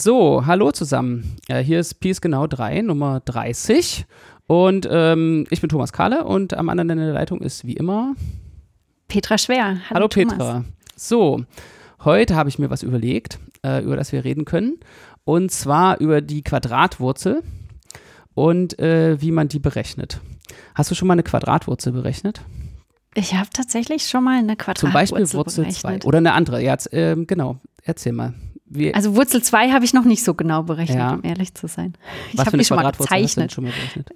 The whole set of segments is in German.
So, hallo zusammen. Ja, hier ist Peace Genau 3, Nummer 30. Und ähm, ich bin Thomas Kahle und am anderen Ende der Leitung ist wie immer Petra Schwer. Hallo, hallo Petra. So, heute habe ich mir was überlegt, äh, über das wir reden können. Und zwar über die Quadratwurzel und äh, wie man die berechnet. Hast du schon mal eine Quadratwurzel berechnet? Ich habe tatsächlich schon mal eine Quadratwurzel Zum Beispiel Wurzel 2 oder eine andere. Ja, äh, genau. Erzähl mal. Wie also Wurzel 2 habe ich noch nicht so genau berechnet, ja. um ehrlich zu sein. Ich habe die schon mal gezeichnet. Schon mal berechnet?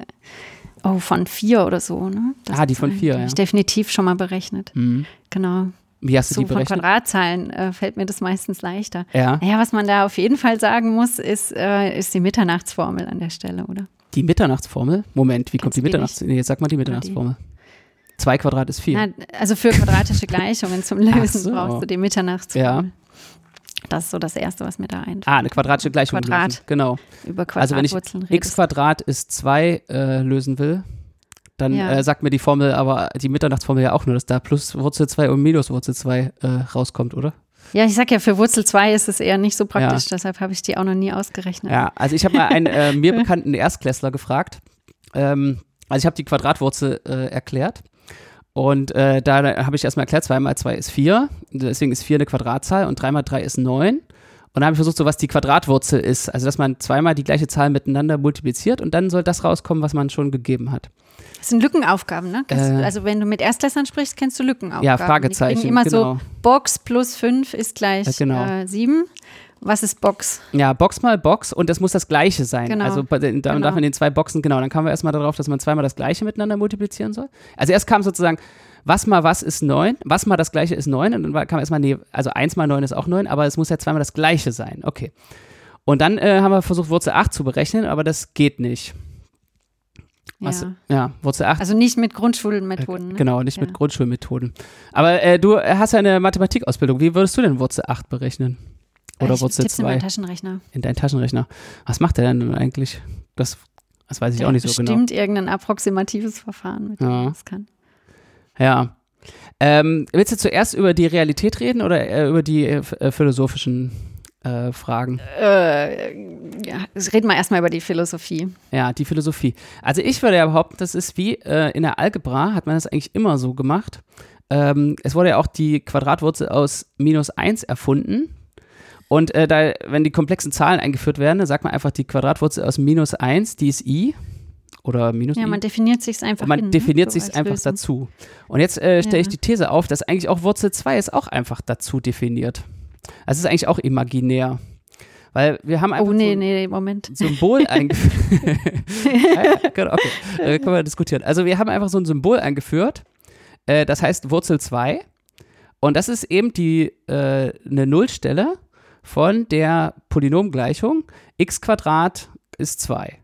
Oh, von 4 oder so, ne? Das ah, die von 4, ja. ich definitiv schon mal berechnet. Mhm. Genau. Wie hast du so die berechnet? Von Quadratzahlen äh, fällt mir das meistens leichter. Ja. Naja, was man da auf jeden Fall sagen muss, ist, äh, ist die Mitternachtsformel an der Stelle, oder? Die Mitternachtsformel? Moment, wie Ganz kommt die Mitternachtsformel? Nee, jetzt sag mal die Mitternachtsformel. 2 Quadrat ist 4. also für quadratische Gleichungen zum Lösen so. brauchst du die Mitternachtsformel. Ja. Das ist so das Erste, was mir da einfällt. Ah, eine quadratische Gleichung Quadrat. lösen. Genau. Über also wenn ich x Quadrat ist 2 äh, lösen will, dann ja. äh, sagt mir die Formel, aber die Mitternachtsformel ja auch nur, dass da plus Wurzel 2 und minus Wurzel 2 äh, rauskommt, oder? Ja, ich sag ja, für Wurzel 2 ist es eher nicht so praktisch, ja. deshalb habe ich die auch noch nie ausgerechnet. Ja, also ich habe mal einen äh, mir bekannten Erstklässler gefragt. Ähm, also ich habe die Quadratwurzel äh, erklärt und äh, da habe ich erstmal erklärt, 2 mal 2 ist 4, deswegen ist 4 eine Quadratzahl und 3 mal 3 ist 9. Und dann habe ich versucht, so was die Quadratwurzel ist. Also, dass man zweimal die gleiche Zahl miteinander multipliziert und dann soll das rauskommen, was man schon gegeben hat. Das sind Lückenaufgaben, ne? Äh, also, wenn du mit Erstklässlern sprichst, kennst du Lückenaufgaben. Ja, Fragezeichen. Die immer genau. so, Box plus 5 ist gleich 7. Genau. Äh, was ist Box? Ja, Box mal Box und das muss das Gleiche sein. Genau. Also da genau. darf man den zwei Boxen, genau, dann kamen wir erstmal darauf, dass man zweimal das Gleiche miteinander multiplizieren soll. Also erst kam sozusagen, was mal was ist 9, was mal das Gleiche ist 9 und dann kam erstmal, nee, also 1 mal 9 ist auch 9, aber es muss ja zweimal das Gleiche sein. Okay. Und dann äh, haben wir versucht, Wurzel 8 zu berechnen, aber das geht nicht. Was, ja. ja, Wurzel 8. Also nicht mit Grundschulmethoden. Ne? Genau, nicht ja. mit Grundschulmethoden. Aber äh, du hast ja eine Mathematikausbildung. Wie würdest du denn Wurzel 8 berechnen? Oder Wurzel 2? In meinen Taschenrechner. In deinen Taschenrechner. Was macht der denn eigentlich? Das, das weiß ich der auch nicht so genau. Bestimmt irgendein approximatives Verfahren, mit dem ja. das kann. Ja. Ähm, willst du zuerst über die Realität reden oder äh, über die äh, philosophischen äh, Fragen? Äh, ja, reden wir erstmal über die Philosophie. Ja, die Philosophie. Also ich würde ja behaupten, das ist wie äh, in der Algebra, hat man das eigentlich immer so gemacht. Ähm, es wurde ja auch die Quadratwurzel aus minus 1 erfunden. Und äh, da, wenn die komplexen Zahlen eingeführt werden, dann sagt man einfach die Quadratwurzel aus minus 1, die ist i. Oder minus Ja, i. man definiert sich einfach. man hin, definiert ne? sich so einfach Lösung. dazu. Und jetzt äh, stelle ja. ich die These auf, dass eigentlich auch Wurzel 2 ist auch einfach dazu definiert. Also es ist eigentlich auch imaginär. Weil wir haben einfach oh, nee, so ein nee, Moment. Symbol eingeführt. ja, genau, okay, äh, können wir diskutieren. Also wir haben einfach so ein Symbol eingeführt, äh, das heißt Wurzel 2. Und das ist eben die, äh, eine Nullstelle von der Polynomgleichung x Quadrat ist 2.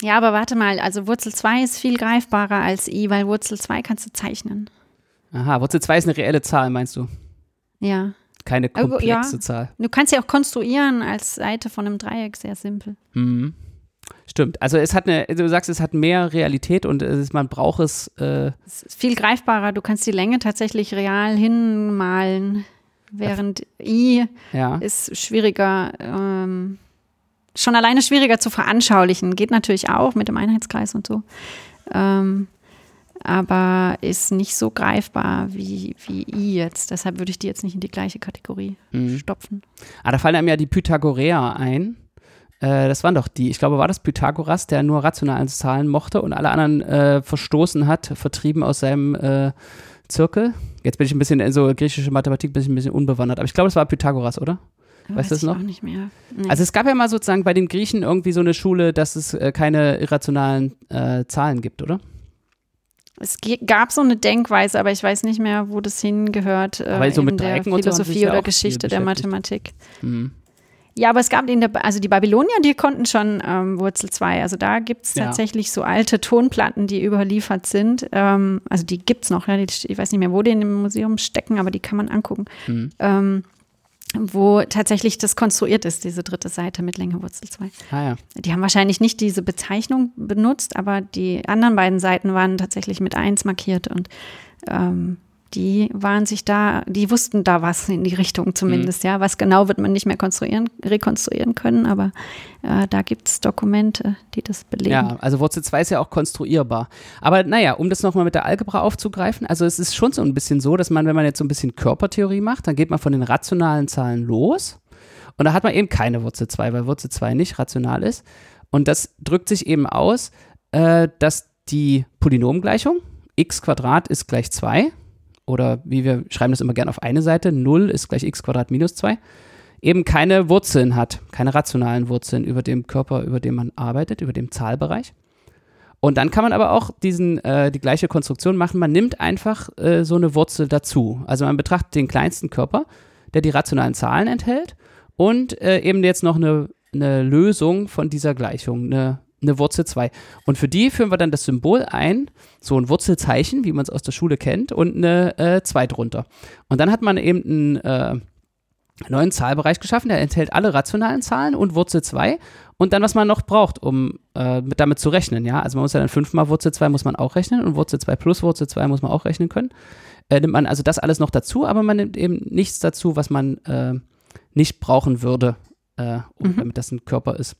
Ja, aber warte mal, also Wurzel 2 ist viel greifbarer als i, weil Wurzel 2 kannst du zeichnen. Aha, Wurzel 2 ist eine reelle Zahl, meinst du? Ja. Keine komplexe ja. Zahl. Du kannst sie auch konstruieren als Seite von einem Dreieck, sehr simpel. Mhm. Stimmt. Also es hat eine, du sagst, es hat mehr Realität und es, man braucht es. Äh es ist viel greifbarer. Du kannst die Länge tatsächlich real hinmalen, während I ja. ist schwieriger. Ähm, schon alleine schwieriger zu veranschaulichen. Geht natürlich auch mit dem Einheitskreis und so. Ähm, aber ist nicht so greifbar wie, wie I jetzt. Deshalb würde ich die jetzt nicht in die gleiche Kategorie mhm. stopfen. Ah, da fallen einem ja die Pythagoreer ein. Äh, das waren doch die, ich glaube, war das Pythagoras, der nur rationale Zahlen mochte und alle anderen äh, verstoßen hat, vertrieben aus seinem äh, Zirkel. Jetzt bin ich ein bisschen, in so griechische Mathematik bin ich ein bisschen unbewandert, aber ich glaube, es war Pythagoras, oder? Weißt du das noch? Auch nicht mehr. Nee. Also es gab ja mal sozusagen bei den Griechen irgendwie so eine Schule, dass es äh, keine irrationalen äh, Zahlen gibt, oder? Es gab so eine Denkweise, aber ich weiß nicht mehr, wo das hingehört. Äh, aber so mit der Philosophie so oder Geschichte der Mathematik. Mhm. Ja, aber es gab in der, also die Babylonier, die konnten schon ähm, Wurzel 2. Also da gibt es ja. tatsächlich so alte Tonplatten, die überliefert sind. Ähm, also die gibt es noch, ja, die, ich weiß nicht mehr, wo die in dem Museum stecken, aber die kann man angucken. Mhm. Ähm, wo tatsächlich das konstruiert ist, diese dritte Seite mit Länge Wurzel 2. Ah, ja. Die haben wahrscheinlich nicht diese Bezeichnung benutzt, aber die anderen beiden Seiten waren tatsächlich mit 1 markiert und ähm, die waren sich da, die wussten da was in die Richtung zumindest, mhm. ja. Was genau wird man nicht mehr konstruieren, rekonstruieren können, aber äh, da gibt es Dokumente, die das belegen. Ja, also Wurzel 2 ist ja auch konstruierbar. Aber naja, um das nochmal mit der Algebra aufzugreifen, also es ist schon so ein bisschen so, dass man, wenn man jetzt so ein bisschen Körpertheorie macht, dann geht man von den rationalen Zahlen los und da hat man eben keine Wurzel 2, weil Wurzel 2 nicht rational ist. Und das drückt sich eben aus, äh, dass die Polynomgleichung x Quadrat ist gleich 2 oder wie wir schreiben das immer gerne auf eine Seite, 0 ist gleich x Quadrat minus 2, eben keine Wurzeln hat, keine rationalen Wurzeln über dem Körper, über dem man arbeitet, über dem Zahlbereich. Und dann kann man aber auch diesen, äh, die gleiche Konstruktion machen. Man nimmt einfach äh, so eine Wurzel dazu. Also man betrachtet den kleinsten Körper, der die rationalen Zahlen enthält und äh, eben jetzt noch eine, eine Lösung von dieser Gleichung, eine eine Wurzel 2. Und für die führen wir dann das Symbol ein, so ein Wurzelzeichen, wie man es aus der Schule kennt, und eine äh, 2 drunter. Und dann hat man eben einen äh, neuen Zahlbereich geschaffen, der enthält alle rationalen Zahlen und Wurzel 2 und dann, was man noch braucht, um äh, mit, damit zu rechnen. Ja? Also man muss ja dann 5 mal Wurzel 2 muss man auch rechnen und Wurzel 2 plus Wurzel 2 muss man auch rechnen können. Äh, nimmt man also das alles noch dazu, aber man nimmt eben nichts dazu, was man äh, nicht brauchen würde, äh, um, mhm. damit das ein Körper ist.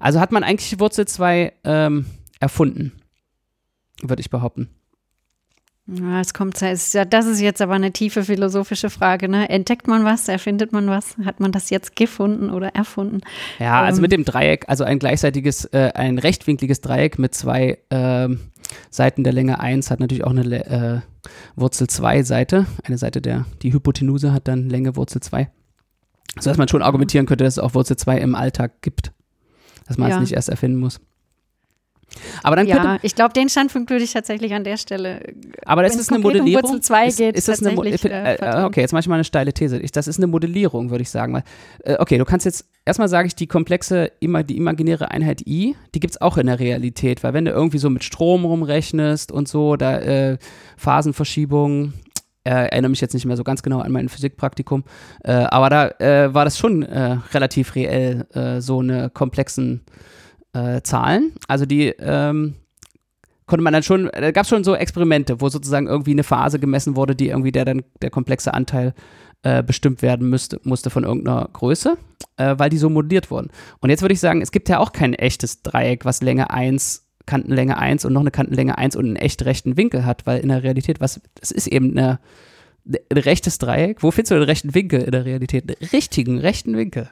Also hat man eigentlich Wurzel 2 ähm, erfunden, würde ich behaupten. Ja, es kommt, das ist jetzt aber eine tiefe philosophische Frage. Ne? Entdeckt man was, erfindet man was? Hat man das jetzt gefunden oder erfunden? Ja, also ähm, mit dem Dreieck, also ein gleichseitiges, äh, ein rechtwinkliges Dreieck mit zwei äh, Seiten der Länge 1 hat natürlich auch eine äh, Wurzel 2 Seite. Eine Seite der, die Hypotenuse hat dann Länge Wurzel 2. Sodass man schon argumentieren könnte, dass es auch Wurzel 2 im Alltag gibt. Dass man ja. es nicht erst erfinden muss. Aber dann ja, könnte, ich glaube, den Standpunkt würde ich tatsächlich an der Stelle. Aber das ist eine Modellierung. Um Wurzel 2 ist, geht, ist das eine äh, äh, Okay, jetzt mache ich mal eine steile These. Ich, das ist eine Modellierung, würde ich sagen. Weil, äh, okay, du kannst jetzt erstmal sage ich, die komplexe, immer die imaginäre Einheit I, die gibt es auch in der Realität, weil wenn du irgendwie so mit Strom rumrechnest und so, da äh, Phasenverschiebungen, äh, erinnere mich jetzt nicht mehr so ganz genau an mein Physikpraktikum, äh, aber da äh, war das schon äh, relativ reell, äh, so eine komplexen äh, Zahlen. Also die ähm, konnte man dann schon, da gab es schon so Experimente, wo sozusagen irgendwie eine Phase gemessen wurde, die irgendwie der dann der komplexe Anteil bestimmt werden müsste, musste von irgendeiner Größe, weil die so modelliert wurden. Und jetzt würde ich sagen, es gibt ja auch kein echtes Dreieck, was Länge 1 Kantenlänge 1 und noch eine Kantenlänge 1 und einen echt rechten Winkel hat, weil in der Realität, was, das ist eben eine, ein rechtes Dreieck. Wo findest du den rechten Winkel in der Realität? Einen richtigen rechten Winkel.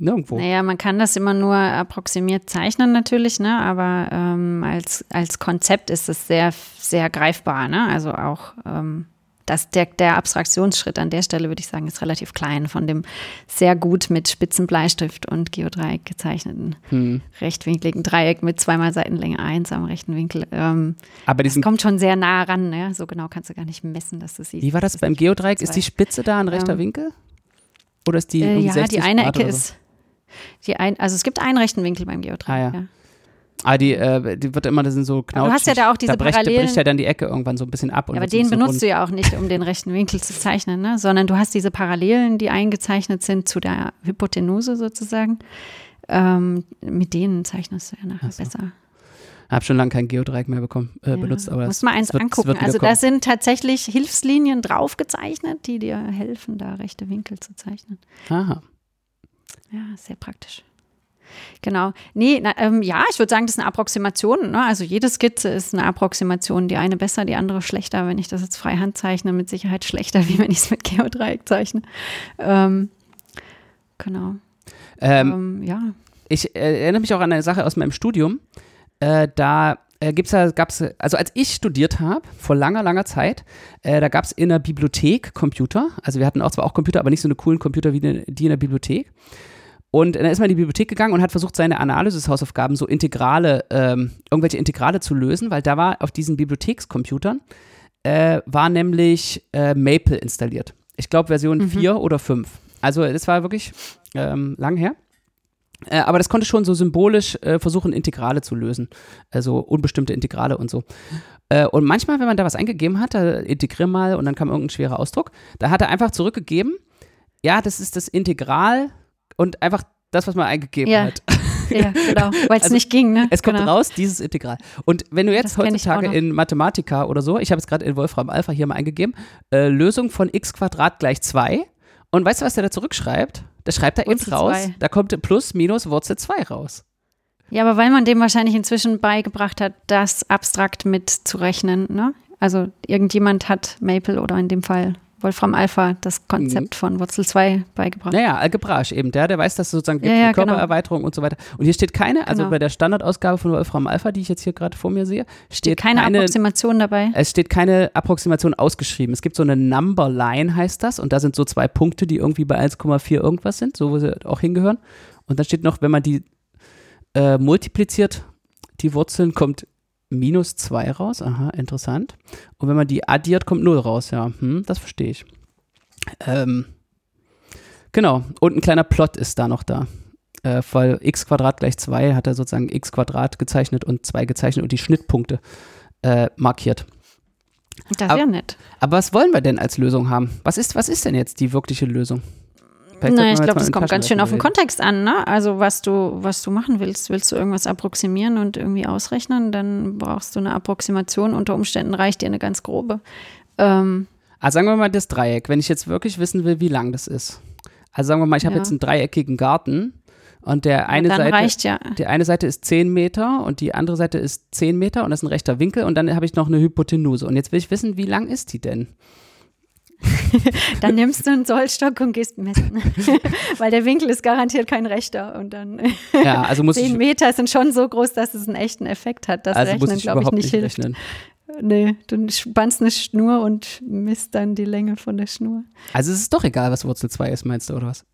Nirgendwo. Naja, man kann das immer nur approximiert zeichnen natürlich, ne? aber ähm, als, als Konzept ist es sehr, sehr greifbar. Ne? Also auch ähm, das, der, der Abstraktionsschritt an der Stelle, würde ich sagen, ist relativ klein von dem sehr gut mit spitzen Bleistift und Geodreieck gezeichneten hm. rechtwinkligen Dreieck mit zweimal Seitenlänge 1 am rechten Winkel. Ähm, Aber das kommt schon sehr nah ran. Ne? So genau kannst du gar nicht messen, dass du siehst. Wie war das beim Geodreieck? Ist die Spitze da ein rechter ähm, Winkel? Oder ist die äh, Ja, die eine Ecke so? ist die ein, also es gibt einen rechten Winkel beim Geodreieck. Ah, ja. ja. Ah, die, äh, die wird immer, das sind so Knautschig. Du hast ja da auch diese da bricht, Parallelen. bricht ja dann die Ecke irgendwann so ein bisschen ab. Ja, aber den benutzt rund. du ja auch nicht, um den rechten Winkel zu zeichnen, ne? sondern du hast diese Parallelen, die eingezeichnet sind zu der Hypotenuse sozusagen. Ähm, mit denen zeichnest du ja nachher so. besser. Ich habe schon lange kein Geodreieck mehr bekommen, äh, ja, benutzt. Aber muss mal eins wird, angucken. Also da sind tatsächlich Hilfslinien draufgezeichnet, die dir helfen, da rechte Winkel zu zeichnen. Aha. Ja, sehr praktisch. Genau. Nee, na, ähm, ja, ich würde sagen, das ist eine Approximation. Ne? Also jede Skizze ist eine Approximation. Die eine besser, die andere schlechter. Wenn ich das jetzt freihand zeichne, mit Sicherheit schlechter, wie wenn ich es mit Geodreieck zeichne. Ähm, genau. Ähm, ähm, ja. Ich äh, erinnere mich auch an eine Sache aus meinem Studium. Äh, da äh, gibt's ja, gab's, also als ich studiert habe, vor langer, langer Zeit, äh, da gab es in der Bibliothek Computer. Also wir hatten auch zwar auch Computer, aber nicht so eine coolen Computer wie die, die in der Bibliothek. Und dann ist man in die Bibliothek gegangen und hat versucht, seine Analysis-Hausaufgaben so Integrale, ähm, irgendwelche Integrale zu lösen, weil da war auf diesen Bibliothekscomputern, äh, war nämlich äh, Maple installiert. Ich glaube Version mhm. 4 oder 5. Also das war wirklich ähm, lang her. Äh, aber das konnte schon so symbolisch äh, versuchen, Integrale zu lösen. Also unbestimmte Integrale und so. Äh, und manchmal, wenn man da was eingegeben hat, da integrier mal und dann kam irgendein schwerer Ausdruck, da hat er einfach zurückgegeben, ja, das ist das Integral und einfach das, was man eingegeben ja. hat. Ja, genau, weil es Also, nicht ging, ne? Es kommt genau. raus, dieses Integral. Und wenn du jetzt Das heutzutage in Mathematika oder so, ich habe es gerade in Wolfram Alpha hier mal eingegeben, äh, Lösung von x Quadrat gleich 2. Und weißt du, was der da zurückschreibt? Der schreibt da eben raus, zwei. da kommt plus minus Wurzel 2 raus. Ja, aber weil man dem wahrscheinlich inzwischen beigebracht hat, das abstrakt mitzurechnen, ne? Also irgendjemand hat Maple oder in dem Fall Wolfram Alpha das Konzept von Wurzel 2 beigebracht. Naja, algebraisch eben. Der, der weiß, dass es sozusagen gibt, Ja, ja, genau. Körpererweiterung und so weiter. Und hier steht keine, also Genau. bei der Standardausgabe von Wolfram Alpha, die ich jetzt hier gerade vor mir sehe, steht, Steht keine, Approximation dabei. Es steht keine Approximation ausgeschrieben. Es gibt so eine Number Line, heißt das. Und da sind so zwei Punkte, die irgendwie bei 1,4 irgendwas sind, so wo sie auch hingehören. Und dann steht noch, wenn man die äh, multipliziert, die Wurzeln, kommt minus 2 raus. Aha, interessant. Und wenn man die addiert, kommt 0 raus. Ja, hm, das verstehe ich. Ähm, genau. Und ein kleiner Plot ist da noch da. Äh, weil x Quadrat gleich 2 hat er sozusagen x Quadrat gezeichnet und 2 gezeichnet und die Schnittpunkte äh, markiert. Das wäre nett. Aber was wollen wir denn als Lösung haben? Was ist, was ist denn jetzt die wirkliche Lösung? Vielleicht sollten Na, wir ich glaube, das kommt ganz schön auf den Kontext an, ne? Also was du, was du machen willst. Willst du irgendwas approximieren und irgendwie ausrechnen, dann brauchst du eine Approximation. Unter Umständen reicht dir eine ganz grobe. Ähm. Also sagen wir mal das Dreieck, wenn ich jetzt wirklich wissen will, wie lang das ist. Also sagen wir mal, ich habe Ja. jetzt einen dreieckigen Garten und der eine dann Seite, reicht ja. die eine Seite ist 10 Meter und die andere Seite ist 10 Meter und das ist ein rechter Winkel und dann habe ich noch eine Hypotenuse. Und jetzt will ich wissen, wie lang ist die denn? Dann nimmst du einen Zollstock und gehst messen. Weil der Winkel ist garantiert kein rechter. Und dann Ja, also muss ich, 10 Meter sind schon so groß, dass es einen echten Effekt hat. Das also Rechnen, ich glaube ich, nicht hilft. rechnen. Nee, du spannst eine Schnur und misst dann die Länge von der Schnur. Also es ist doch egal, was Wurzel 2 ist, meinst du, oder was?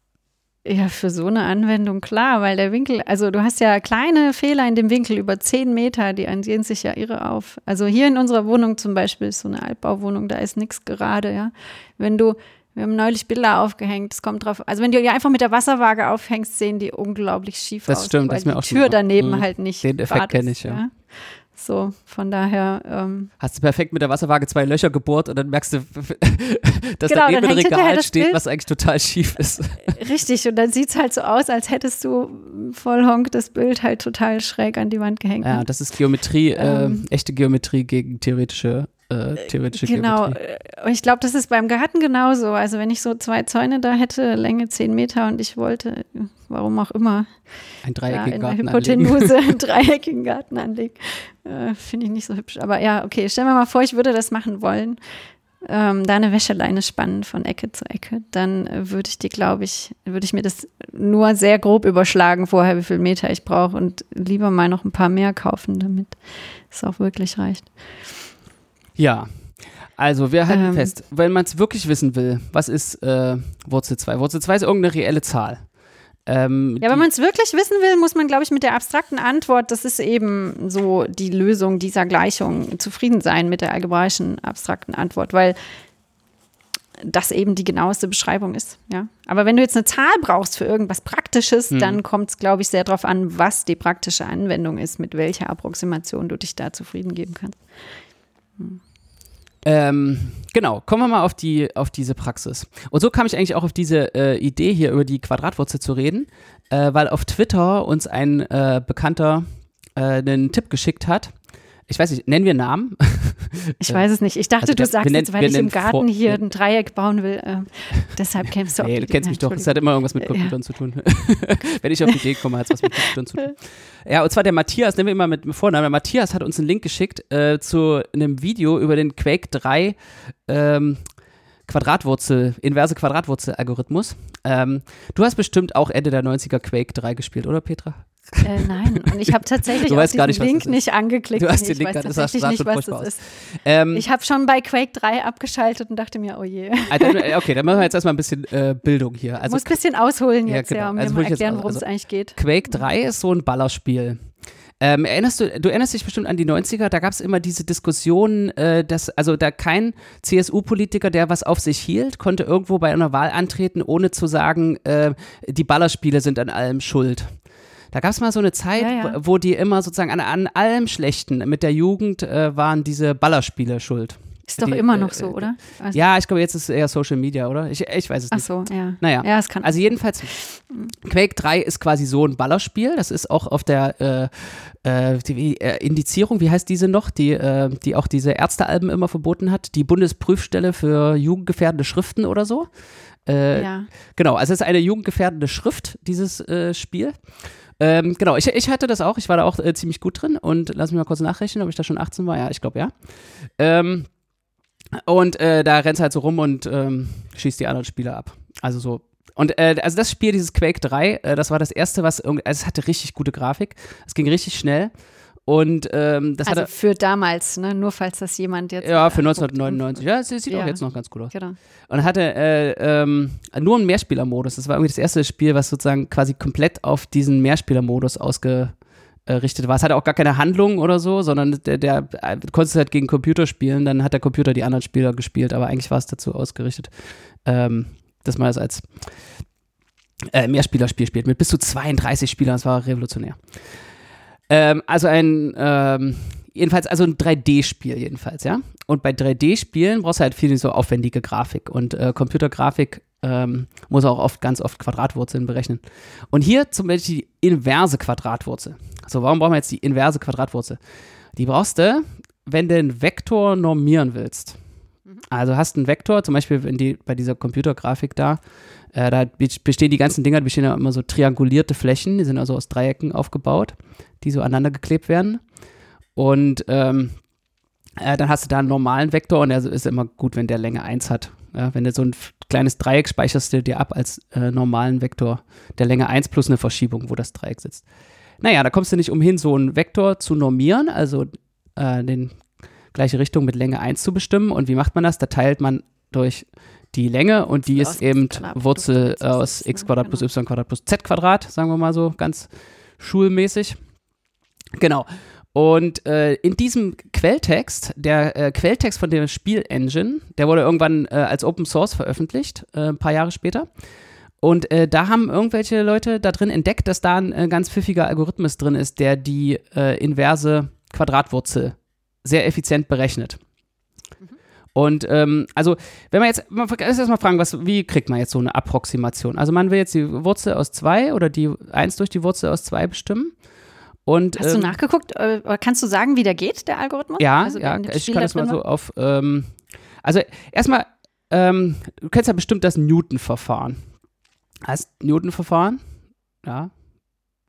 Ja, für so eine Anwendung klar, weil der Winkel, also du hast ja kleine Fehler in dem Winkel über 10 Meter, die sehen sich ja irre auf. Also hier in unserer Wohnung zum Beispiel ist so eine Altbauwohnung, da ist nichts gerade, ja. Wenn du, wir haben neulich Bilder aufgehängt, es kommt drauf, also wenn du die einfach mit der Wasserwaage aufhängst, sehen die unglaublich schief Das aus. stimmt, weil das ist mir die auch schon Tür daneben Mhm. halt nicht Den Effekt gerade kenn ist, ich, ja. So, von daher, ähm, Hast du perfekt mit der Wasserwaage zwei Löcher gebohrt und dann merkst du, dass Genau, daneben ein Regal steht, was eigentlich total schief ist. richtig, und dann sieht es halt so aus, als hättest du voll honk das Bild halt total schräg an die Wand gehängt. Ja, das ist Geometrie, Ähm. äh, echte Geometrie gegen theoretische, äh, theoretische Genau. Geometrie. Und ich glaube, das ist beim Garten genauso. Also wenn ich so zwei Zäune da hätte, Länge 10 Meter und ich wollte, warum auch immer, Ein da dreieckigen in der Garten anlegen. Hypotenuse einen dreieckigen Garten anlegen, äh, finde ich nicht so hübsch. Aber ja, okay, stellen wir mal vor, ich würde das machen wollen. Ähm, da eine Wäscheleine spannen von Ecke zu Ecke, dann äh, würde ich die, glaube ich, würde ich mir das nur sehr grob überschlagen vorher, wie viel Meter ich brauche und lieber mal noch ein paar mehr kaufen, damit es auch wirklich reicht. Ja. Also, wir halten Ähm. fest, wenn man es wirklich wissen will, was ist äh, Wurzel 2? Wurzel 2 ist irgendeine reelle Zahl. Ähm, Ja, wenn man es wirklich wissen will, muss man, glaube ich, mit der abstrakten Antwort, das ist eben so die Lösung dieser Gleichung, zufrieden sein mit der algebraischen abstrakten Antwort, weil das eben die genaueste Beschreibung ist. Ja? Aber wenn du jetzt eine Zahl brauchst für irgendwas Praktisches, Hm. dann kommt es, glaube ich, sehr darauf an, was die praktische Anwendung ist, mit welcher Approximation du dich da zufrieden geben kannst. Ähm, genau, kommen wir mal auf, die, auf diese Praxis. Und so kam ich eigentlich auch auf diese äh, Idee hier über die Quadratwurzel zu reden, äh, weil auf Twitter uns ein äh, Bekannter äh, einen Tipp geschickt hat. Ich weiß nicht, nennen wir Namen? Ich weiß es nicht. Ich dachte, also du sagst nennen- jetzt, weil ich im Garten hier ein Dreieck bauen will. ähm, deshalb kämpfst du Nee, du kennst Idee. mich doch. Es hat immer irgendwas mit Computern zu tun. Wenn ich auf die Idee komme, hat es was mit Computern zu tun. Ja, und zwar der Matthias, nennen wir ihn mal mit Vornamen. Der Matthias hat uns einen Link geschickt äh, zu einem Video über den Quake 3 ähm, Quadratwurzel, inverse Quadratwurzel-Algorithmus. Ähm, du hast bestimmt auch Ende der 90er Quake 3 gespielt, oder Petra? Äh, nein, und ich habe tatsächlich Du weißt gar nicht, Link ist. nicht angeklickt. Du hast den ich Link weiß gar- das nicht, was das ist. Ähm, Ich habe schon bei Quake 3 abgeschaltet und dachte mir, oh je. Ich ah, dann, äh, okay, dann machen wir jetzt erstmal ein bisschen äh, Bildung hier. Also muss ein bisschen ausholen Ja, jetzt, ja, genau. um Also mir mal ich erklären, worum es Also- eigentlich geht. Quake 3 ist so ein Ballerspiel. Ähm, erinnerst du, du erinnerst dich bestimmt an die 90er, da gab es immer diese Diskussion, äh, dass, also da kein CSU-Politiker, der was auf sich hielt, konnte irgendwo bei einer Wahl antreten, ohne zu sagen, äh, die Ballerspiele sind an allem schuld. Da gab es mal so eine Zeit, Ja, ja. Wo, wo die immer sozusagen an, an allem Schlechten mit der Jugend äh, waren diese Ballerspiele schuld. Ist doch die, immer äh, noch so, oder? Also, Ja, ich glaube, jetzt ist es eher Social Media, oder? Ich, ich weiß es Ach nicht. so, ja. Naja. Ja, es kann. Also jedenfalls, Quake 3 ist quasi so ein Ballerspiel. Das ist auch auf der äh, äh, die, äh, Indizierung, wie heißt diese noch, die, äh, die auch diese Ärztealben immer verboten hat, die Bundesprüfstelle für jugendgefährdende Schriften oder so. Äh, ja. Genau, also es ist eine jugendgefährdende Schrift, dieses äh, Spiel. Ähm, genau, ich, ich hatte das auch, ich war da auch äh, ziemlich gut drin und lass mich mal kurz nachrechnen, ob ich da schon 18 war. Ja, ich glaube ja. Ähm, und äh, da rennst halt so rum und ähm, schießt die anderen Spieler ab. Also so. Und äh, also das Spiel, dieses Quake 3, äh, das war das erste, was irgendwie, also es hatte richtig gute Grafik. Es ging richtig schnell. Und ähm, das Also hatte. für damals, ne? Nur falls das jemand jetzt. Ja, für äh, 1999. Ja, es sieht Ja. auch jetzt noch ganz gut aus. Genau. Und hatte äh, ähm, nur einen Mehrspielermodus. Das war irgendwie das erste Spiel, was sozusagen quasi komplett auf diesen Mehrspielermodus ausgerichtet war. Es hatte auch gar keine Handlung oder so, sondern der, der äh, du konntest halt gegen Computer spielen, dann hat der Computer die anderen Spieler gespielt, aber eigentlich war es dazu ausgerichtet, ähm, dass man das als äh, Mehrspielerspiel spielt, mit bis zu 32 Spielern. Das war revolutionär. Ähm, also ein, ähm, jedenfalls, also ein 3D-Spiel jedenfalls, ja. Und bei 3D-Spielen brauchst du halt viel so aufwendige Grafik und äh, Computergrafik ähm, muss auch oft ganz oft Quadratwurzeln berechnen. Und hier zum Beispiel die inverse Quadratwurzel. So, warum brauchen wir jetzt die inverse Quadratwurzel? Die brauchst du, wenn du einen Vektor normieren willst. Also hast einen Vektor, zum Beispiel die, bei dieser Computergrafik da, äh, da be- bestehen die ganzen Dinger, die bestehen ja immer so triangulierte Flächen, die sind also aus Dreiecken aufgebaut, die so aneinander geklebt werden. Und ähm, äh, dann hast du da einen normalen Vektor und der ist immer gut, wenn der Länge 1 hat. Ja, wenn du so ein kleines Dreieck speicherst du dir ab als äh, normalen Vektor der Länge 1 plus eine Verschiebung, wo das Dreieck sitzt. Naja, da kommst du nicht umhin, so einen Vektor zu normieren, also äh, den gleiche Richtung mit Länge 1 zu bestimmen. Und wie macht man das? Da teilt man durch die Länge und die ist eben Wurzel aus x ne? Quadrat plus Genau. y Quadrat plus z Quadrat, sagen wir mal so, ganz schulmäßig. Genau. Und äh, in diesem Quelltext, der äh, Quelltext von der Spielengine, der wurde irgendwann äh, als Open Source veröffentlicht, äh, ein paar Jahre später. Und äh, da haben irgendwelche Leute da drin entdeckt, dass da ein äh, ganz pfiffiger Algorithmus drin ist, der die inverse Quadratwurzel sehr effizient berechnet. Und ähm, also, wenn man jetzt, man kann erstmal fragen, was, wie kriegt man jetzt so eine Approximation? Also man will jetzt die Wurzel aus 2 oder die 1 durch die Wurzel aus 2 bestimmen. Und, Hast du ähm, nachgeguckt? Äh, kannst du sagen, wie der geht, der Algorithmus? ja, Also, ja, ich kann da das mal so auf. Ähm, also erstmal, ähm, du kennst ja bestimmt das Newton-Verfahren. Heißt Newton-Verfahren? Ja.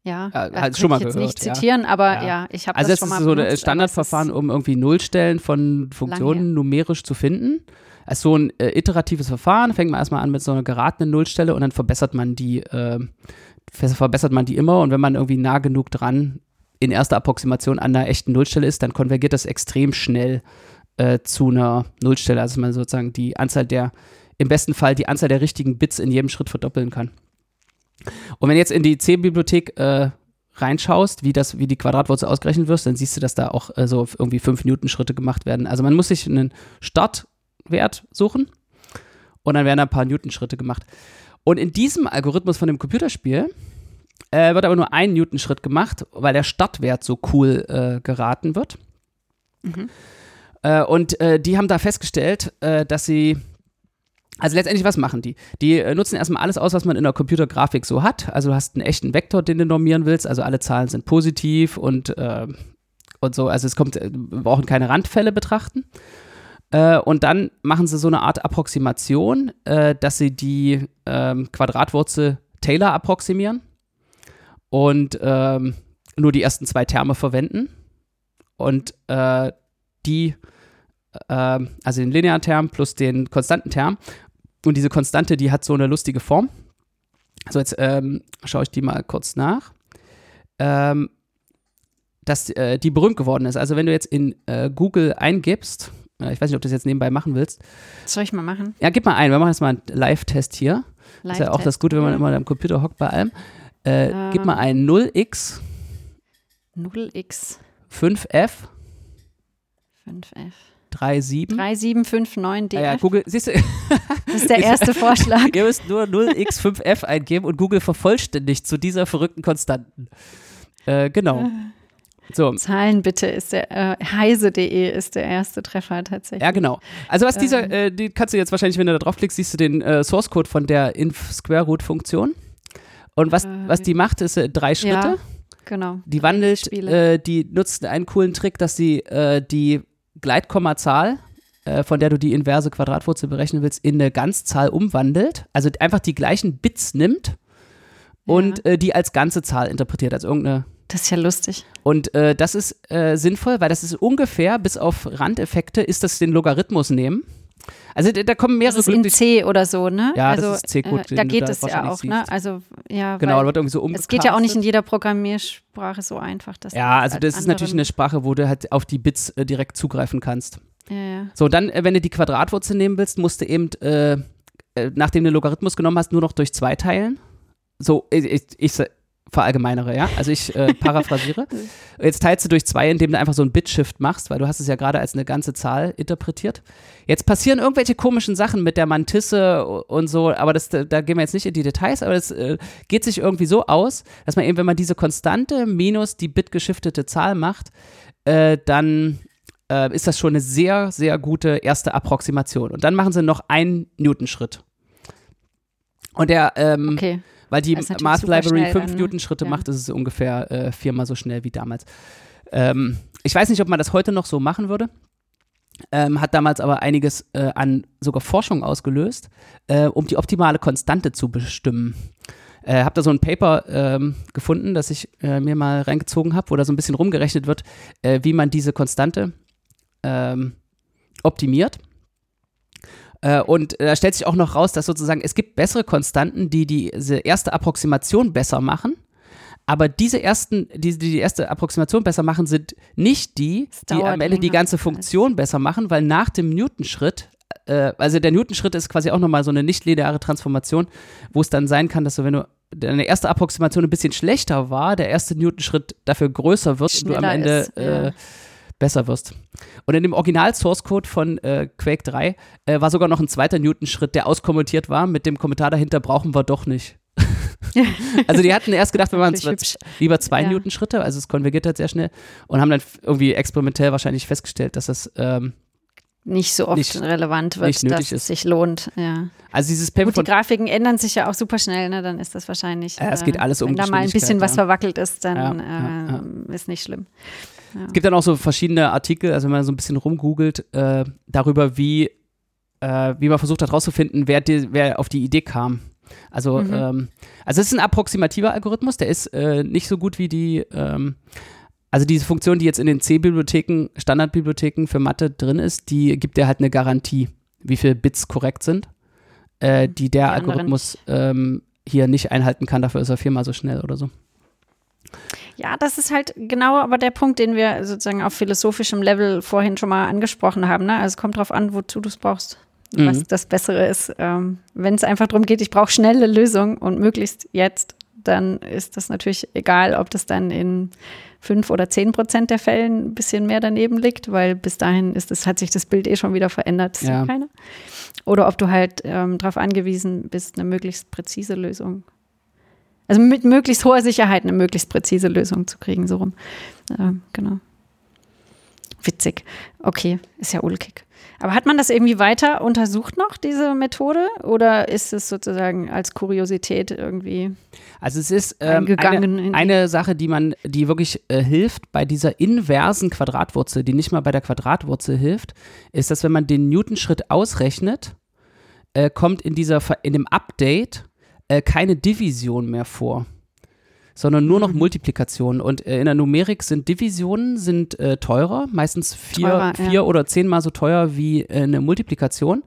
Ja, Ja, äh, könnte schon mal ich jetzt gehört, nicht ja. zitieren, aber Ja. ja, ich habe Also das das schon ist mal so benutzt, ein aber Standardverfahren, es ist- um irgendwie Nullstellen von Funktionen numerisch zu finden. Also so ein äh, iteratives Verfahren, fängt man erstmal an mit so einer geratenen Nullstelle und dann verbessert man die, ver- verbessert man die immer und wenn man irgendwie nah genug dran in erster Approximation an einer echten Nullstelle ist, dann konvergiert das extrem schnell äh, zu einer Nullstelle. Also man sozusagen die Anzahl der, im besten Fall die Anzahl der richtigen Bits in jedem Schritt verdoppeln kann. Und wenn du jetzt in die C-Bibliothek äh, reinschaust, wie, das, wie die Quadratwurzel ausgerechnet wird, dann siehst du, dass da auch äh, so irgendwie 5 Newton-Schritte gemacht werden. Also man muss sich einen Startwert suchen und dann werden da ein paar Newton-Schritte gemacht. Und in diesem Algorithmus von dem Computerspiel äh, wird aber nur ein Newton-Schritt gemacht, weil der Startwert so cool äh, geraten wird. Mhm. Äh, und äh, die haben da festgestellt, äh, dass sie also letztendlich, was machen die? Die äh, nutzen erstmal alles aus, was man in der Computergrafik so hat. Also du hast einen echten Vektor, den du normieren willst. Also alle Zahlen sind positiv und, äh, und so. Also es kommt, äh, wir brauchen keine Randfälle betrachten. Äh, und dann machen sie so eine Art Approximation, äh, dass sie die ähm, Quadratwurzel Taylor approximieren und ähm, nur die ersten zwei Terme verwenden. Und äh, die, also den linearen Term plus den konstanten Term. Und diese Konstante, die hat so eine lustige Form. So, jetzt ähm, schaue ich die mal kurz nach. Ähm, dass äh, die berühmt geworden ist. Also wenn du jetzt in äh, Google eingibst, äh, ich weiß nicht, ob du das jetzt nebenbei machen willst. Soll ich mal machen? Ja, gib mal ein. Wir machen jetzt mal einen Live-Test hier. ist ja auch das Gute, wenn man immer am Computer hockt bei allem. Äh, Gib mal ein 0x 0x 5f 5f 37. 3759 DF. Ah ja, Google, siehst du, das ist der erste Vorschlag. ihr müsst nur 0x5f eingeben und Google vervollständigt zu dieser verrückten Konstanten. Äh, genau. So. Zahlen bitte ist der, äh, heise.de ist der erste Treffer tatsächlich. Ja, genau. Also was dieser, äh, die kannst du jetzt wahrscheinlich, wenn du da draufklickst, siehst du den äh, Source Code von der inf Square Root Funktion. Und was, was die macht, ist äh, drei Schritte. Ja, genau. Die wandelt, äh, die nutzt einen coolen Trick, dass sie äh, die Gleitkommazahl, äh, von der du die inverse Quadratwurzel berechnen willst, in eine Ganzzahl umwandelt. Also einfach die gleichen Bits nimmt und äh, die als ganze Zahl interpretiert, als irgendeine. Das ist ja lustig. Und äh, das ist äh, sinnvoll, weil das ist ungefähr, bis auf Randeffekte, ist das den Logarithmus nehmen. Also da, da kommen mehrere Das ist in C oder so, ne? Ja, das also, ist C-Code, Äh, da geht es ja auch, ne? siehst. Also, ja, Genau, da weil wird irgendwie so es geht ja auch nicht in jeder Programmiersprache so einfach. Dass Ja, also als das ist natürlich eine Sprache, wo du halt auf die Bits äh, direkt zugreifen kannst. Ja, ja. So, dann, äh, wenn du die Quadratwurzel nehmen willst, musst du eben, äh, äh, nachdem du den Logarithmus genommen hast, nur noch durch zwei teilen. So, ich, ich, ich verallgemeinere, ja. Also ich äh, paraphrasiere. Jetzt teilst du durch zwei, indem du einfach so ein Bit-Shift machst, weil du hast es ja gerade als eine ganze Zahl interpretiert. Jetzt passieren irgendwelche komischen Sachen mit der Mantisse und so, aber das, da gehen wir jetzt nicht in die Details, aber das äh, geht sich irgendwie so aus, dass man eben, wenn man diese Konstante minus die bitgeschiftete Zahl macht, äh, dann äh, ist das schon eine sehr, sehr gute erste Approximation. Und dann machen sie noch einen Newton-Schritt. Und der, ähm, Okay. Weil die super Library fünf dann, ne? Newton-Schritte Ja. macht, ist es ungefähr äh, viermal so schnell wie damals. Ähm, ich weiß nicht, ob man das heute noch so machen würde. Ähm, hat damals aber einiges äh, an sogar Forschung ausgelöst, äh, um die optimale Konstante zu bestimmen. Äh, habe da so ein Paper ähm, gefunden, das ich äh, mir mal reingezogen habe, wo da so ein bisschen rumgerechnet wird, äh, wie man diese Konstante ähm, optimiert. Äh, und äh, da stellt sich auch noch raus, dass sozusagen es gibt bessere Konstanten, die diese erste Approximation besser machen. Aber diese ersten, die, die erste Approximation besser machen, sind nicht die, die am Ende die ganze Funktion besser machen, weil nach dem Newton-Schritt, äh, also der Newton-Schritt ist quasi auch nochmal so eine nicht-lineare Transformation, wo es dann sein kann, dass du, wenn du deine erste Approximation ein bisschen schlechter war, der erste Newton-Schritt dafür größer wird und du am Schneller Ende ist, ja. äh, besser wirst. Und in dem Original-Source-Code von äh, Quake 3 äh, war sogar noch ein zweiter Newton-Schritt, der auskommentiert war, mit dem Kommentar dahinter brauchen wir doch nicht. also die hatten erst gedacht, wir machen lieber zwei Ja. Newton-Schritte, also es konvergiert halt sehr schnell und haben dann irgendwie experimentell wahrscheinlich festgestellt, dass das, ähm, Nicht so oft Nicht- relevant wird, dass ist. es sich lohnt. Ja. also dieses Paper Gut, die Grafiken ändern sich ja auch super schnell, ne? dann ist das wahrscheinlich. Ja, es geht alles um Wenn da mal ein bisschen Geschwindigkeit, was ja. verwackelt ist, dann Ja, ja, ja. ähm, ist nicht schlimm. Es gibt dann auch so verschiedene Artikel, also wenn man so ein bisschen rumgoogelt, äh, darüber, wie, äh, wie man versucht hat herauszufinden, wer, die, wer auf die Idee kam. Also, Mhm. ähm, also es ist ein approximativer Algorithmus, der ist äh, nicht so gut wie die, ähm, also diese Funktion, die jetzt in den C-Bibliotheken, Standardbibliotheken für Mathe drin ist, die gibt dir halt eine Garantie, wie viele Bits korrekt sind, äh, die der Die Algorithmus ähm, hier nicht einhalten kann, dafür ist er viermal so schnell oder so. Ja, das ist halt genau aber der Punkt, den wir sozusagen auf philosophischem Level vorhin schon mal angesprochen haben. Ne? Also es kommt darauf an, wozu du es brauchst. Mhm. Was das Bessere ist. Ähm, Wenn es einfach darum geht, ich brauche schnelle Lösung und möglichst jetzt, dann ist das natürlich egal, ob das dann in fünf oder zehn Prozent der Fällen ein bisschen mehr daneben liegt, weil bis dahin ist es, hat sich das Bild eh schon wieder verändert. Das Ja. Oder ob du halt ähm, darauf angewiesen bist, eine möglichst präzise Lösung. Also mit möglichst hoher Sicherheit eine möglichst präzise Lösung zu kriegen, so rum. Ähm, genau. Witzig. Okay, ist ja ulkig. Aber hat man das irgendwie weiter untersucht noch, diese Methode? Oder ist es sozusagen als Kuriosität irgendwie? Also es ist ähm, eine, eine Sache, die man, die wirklich äh, hilft bei dieser inversen Quadratwurzel, die nicht mal bei der Quadratwurzel hilft, ist, dass wenn man den Newton-Schritt ausrechnet, äh, kommt in dieser in dem Update äh, keine Division mehr vor, sondern nur noch Mhm. Multiplikation. Und äh, in der Numerik sind Divisionen sind äh, teurer, meistens vier, Teurer, ja. vier oder zehnmal so teuer wie äh, eine Multiplikation.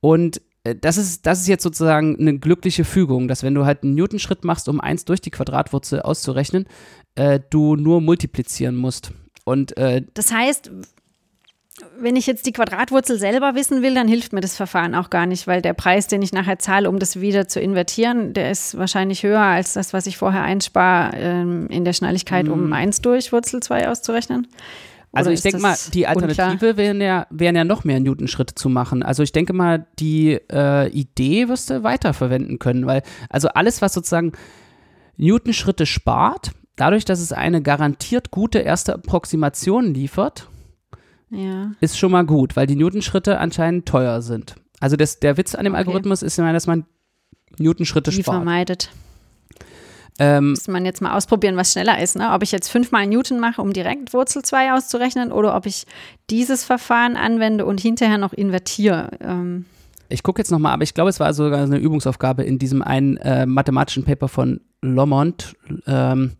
Und äh, das ist, das ist jetzt sozusagen eine glückliche Fügung, dass wenn du halt einen Newton-Schritt machst, um eins durch die Quadratwurzel auszurechnen, äh, du nur multiplizieren musst. Und äh, Das heißt, wenn ich jetzt die Quadratwurzel selber wissen will, dann hilft mir das Verfahren auch gar nicht, weil der Preis, den ich nachher zahle, um das wieder zu invertieren, der ist wahrscheinlich höher als das, was ich vorher einspare ähm, in der Schnelligkeit, um 1 durch Wurzel 2 auszurechnen. Also Oder ich ist denke mal, die? Alternative wären ja, wären ja noch mehr Newton-Schritte zu machen. Also ich denke mal, die äh, Idee wirst du weiterverwenden können, weil also alles, was sozusagen Newton-Schritte spart, dadurch, dass es eine garantiert gute erste Approximation liefert, Ja. ist schon mal gut, weil die Newtonschritte anscheinend teuer sind. Also das, der Witz an dem Okay. Algorithmus ist ja, dass man Newtonschritte Die spart. vermeidet. Ähm, Müsste man jetzt mal ausprobieren, was schneller ist. Ne? Ob ich jetzt fünfmal Newton mache, um direkt Wurzel 2 auszurechnen, oder ob ich dieses Verfahren anwende und hinterher noch invertiere. Ähm, ich gucke jetzt nochmal, aber ich glaube, es war sogar eine Übungsaufgabe in diesem einen äh, mathematischen Paper von Lomond, ähm,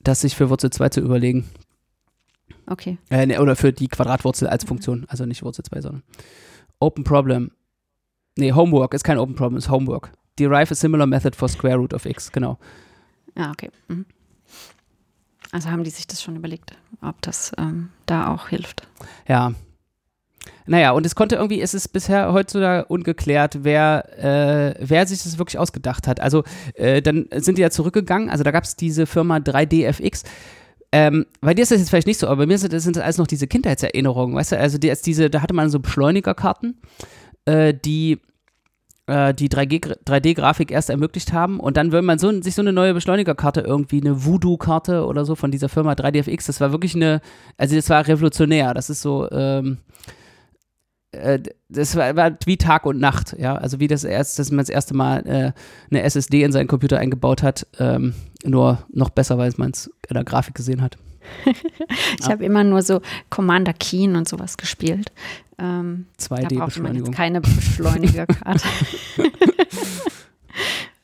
das sich für Wurzel 2 zu überlegen. Okay. Äh, ne, oder für die Quadratwurzel als Funktion, also nicht Wurzel 2, sondern Open Problem. Nee, Homework ist kein Open Problem, ist Homework. Derive a similar method for square root of x, genau. Ja, okay. Mhm. Also haben die sich das schon überlegt, ob das ähm, da auch hilft. Ja. Naja, und es konnte irgendwie, es ist bisher heutzutage ungeklärt, wer, äh, wer sich das wirklich ausgedacht hat. Also äh, dann sind die ja zurückgegangen, also da gab es diese Firma 3DFX. Ähm, bei dir ist das jetzt vielleicht nicht so, aber bei mir sind das, alles noch diese Kindheitserinnerungen, weißt du, also die, als diese, da hatte man so Beschleunigerkarten, äh, die äh, die 3G 3D-Grafik erst ermöglicht haben. Und dann will man so, sich so eine neue Beschleunigerkarte irgendwie, eine Voodoo-Karte oder so von dieser Firma 3DFX, das war wirklich eine, also das war revolutionär, das ist so, ähm, äh, das war, war wie Tag und Nacht, ja, also wie das erst, dass man das erste Mal äh, eine SSD in seinen Computer eingebaut hat, ähm, nur noch besser, weil man es in der Grafik gesehen hat. Ich habe immer nur so Commander Keen und sowas gespielt. Ähm, da brauchte man jetzt 2D-Beschleunigung. keine Beschleunigerkarte.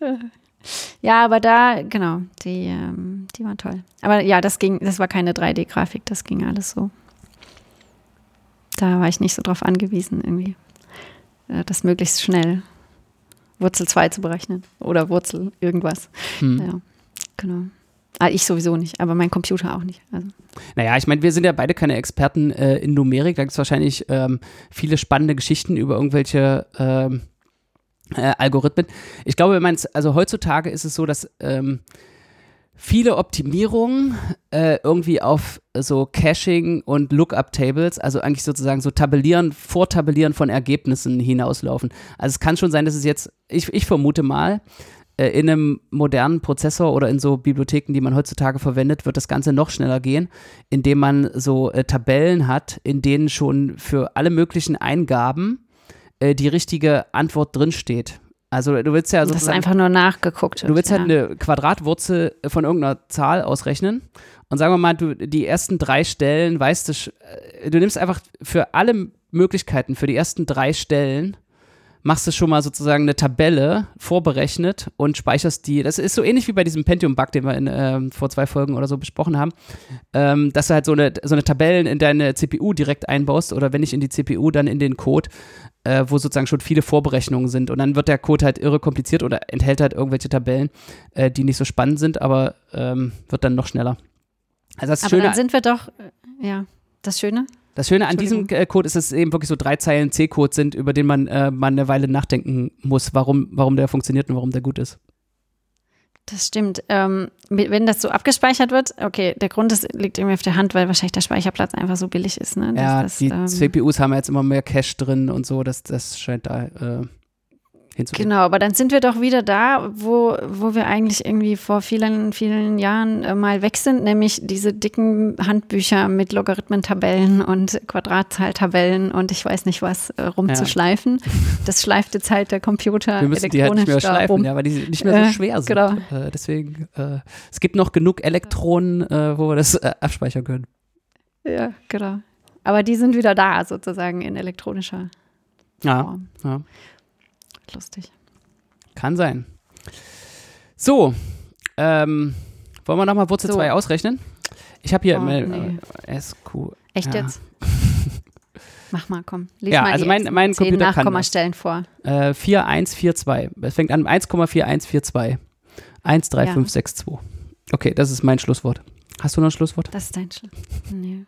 ja, aber da, genau, die, ähm, die waren toll. Aber ja, das ging, das war keine 3D-Grafik, das ging alles so. Da war ich nicht so drauf angewiesen, irgendwie, äh, das möglichst schnell Wurzel 2 zu berechnen. Oder Wurzel irgendwas. Hm. Ja, genau. Ah, ich sowieso nicht, aber mein Computer auch nicht. Also, Naja, ich meine, wir sind ja beide keine Experten äh, in Numerik. Da gibt es wahrscheinlich ähm, viele spannende Geschichten über irgendwelche ähm, äh, Algorithmen. Ich glaube, wenn man also heutzutage ist es so, dass ähm, viele Optimierungen äh, irgendwie auf so Caching und Lookup-Tables, also eigentlich sozusagen so Tabellieren, Vortabellieren von Ergebnissen hinauslaufen. Also es kann schon sein, dass es jetzt, ich, ich vermute mal, äh, in einem modernen Prozessor oder in so Bibliotheken, die man heutzutage verwendet, wird das Ganze noch schneller gehen, indem man so äh, Tabellen hat, in denen schon für alle möglichen Eingaben äh, die richtige Antwort drinsteht. Also du willst ja das ist sozusagen einfach nur nachgeguckt. Du willst ja. halt eine Quadratwurzel von irgendeiner Zahl ausrechnen. Und sagen wir mal, du die ersten drei Stellen weißt du, äh, du nimmst einfach für alle Möglichkeiten, für die ersten drei Stellen, machst du schon mal sozusagen eine Tabelle vorberechnet und speicherst die. Das ist so ähnlich wie bei diesem Pentium-Bug, den wir in, ähm, vor zwei Folgen oder so besprochen haben, ähm, dass du halt so eine, so eine Tabellen in deine CPU direkt einbaust oder wenn nicht in die CPU, dann in den Code, äh, wo sozusagen schon viele Vorberechnungen sind. Und dann wird der Code halt irre kompliziert oder enthält halt irgendwelche Tabellen, äh, die nicht so spannend sind, aber ähm, wird dann noch schneller. Also das Aber Schöne, dann sind wir doch, äh, ja, das Schöne. das Schöne an diesem äh, Code ist, dass es eben wirklich so drei Zeilen C-Code sind, über den man äh, mal eine Weile nachdenken muss, warum, warum der funktioniert und warum der gut ist. Das stimmt. Ähm, wenn das so abgespeichert wird, okay, der Grund ist, liegt irgendwie auf der Hand, weil wahrscheinlich der Speicherplatz einfach so billig ist. Ne? dass ja, das, die ähm, CPUs haben jetzt immer mehr Cache drin und so, das, das scheint da äh, hinzugehen. Genau, aber dann sind wir doch wieder da, wo, wo wir eigentlich irgendwie vor vielen, vielen Jahren äh, mal weg sind, nämlich diese dicken Handbücher mit Logarithmentabellen und Quadratzahltabellen und ich weiß nicht was äh, rumzuschleifen. Das schleift jetzt halt der Computer Wir müssen die halt nicht mehr schleifen, rum. ja, weil die nicht mehr so Äh, schwer sind. genau. Äh, deswegen, äh, es gibt noch genug Elektronen, äh, wo wir das äh, abspeichern können. Ja, genau. Aber die sind wieder da, sozusagen in elektronischer Ja, Form. ja. Lustig. kann sein. So, ähm, wollen wir nochmal Wurzel So. 2 ausrechnen? Ich habe hier Oh, äh, nee. SQ. Echt Ja. jetzt? Mach mal, komm. Lies Ja, mal also mein- mein Computer kann das. Nachkommastellen vor. Äh, 4142. Es fängt an 1,4142. 13562. Okay, das ist mein Schlusswort. Hast du noch ein Schlusswort? Das ist dein Schluss. Nee.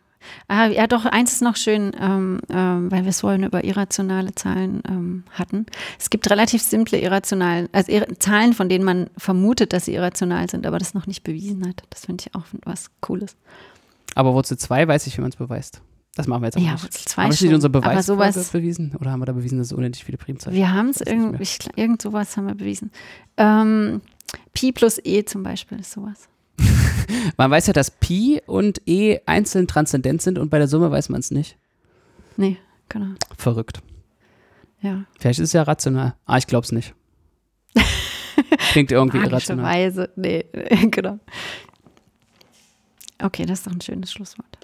Ah, ja, doch, eins ist noch schön, ähm, ähm, weil wir es vorhin über irrationale Zahlen ähm, hatten. Es gibt relativ simple irrationale, also ir Zahlen, von denen man vermutet, dass sie irrational sind, aber das noch nicht bewiesen hat. Das finde ich auch was Cooles. Aber Wurzel 2 weiß ich, wie man es beweist. Das machen wir jetzt aber Ja, nicht. Wurzel 2 Haben wir nicht unsere aber Beweisfolge sowas, bewiesen? Oder haben wir da bewiesen, dass es unendlich viele Primzahlen wir haben es, irgend, irgend sowas haben wir bewiesen. Ähm, Pi plus E zum Beispiel ist sowas. man weiß ja, dass Pi und E einzeln transzendent sind und bei der Summe weiß man es nicht. Nee, genau. Verrückt. Ja. Vielleicht ist es ja rational. Ah, ich glaube es nicht. Klingt irgendwie irrational. Magischerweise. Nee, genau. Okay, das ist doch ein schönes Schlusswort.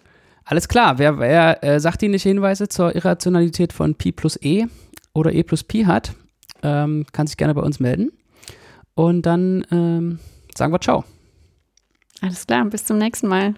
Alles klar. Wer, wer äh, sachdienliche Hinweise zur Irrationalität von Pi plus E oder E plus Pi hat, ähm, kann sich gerne bei uns melden. Und dann ähm, sagen wir Ciao. Alles klar, bis zum nächsten Mal.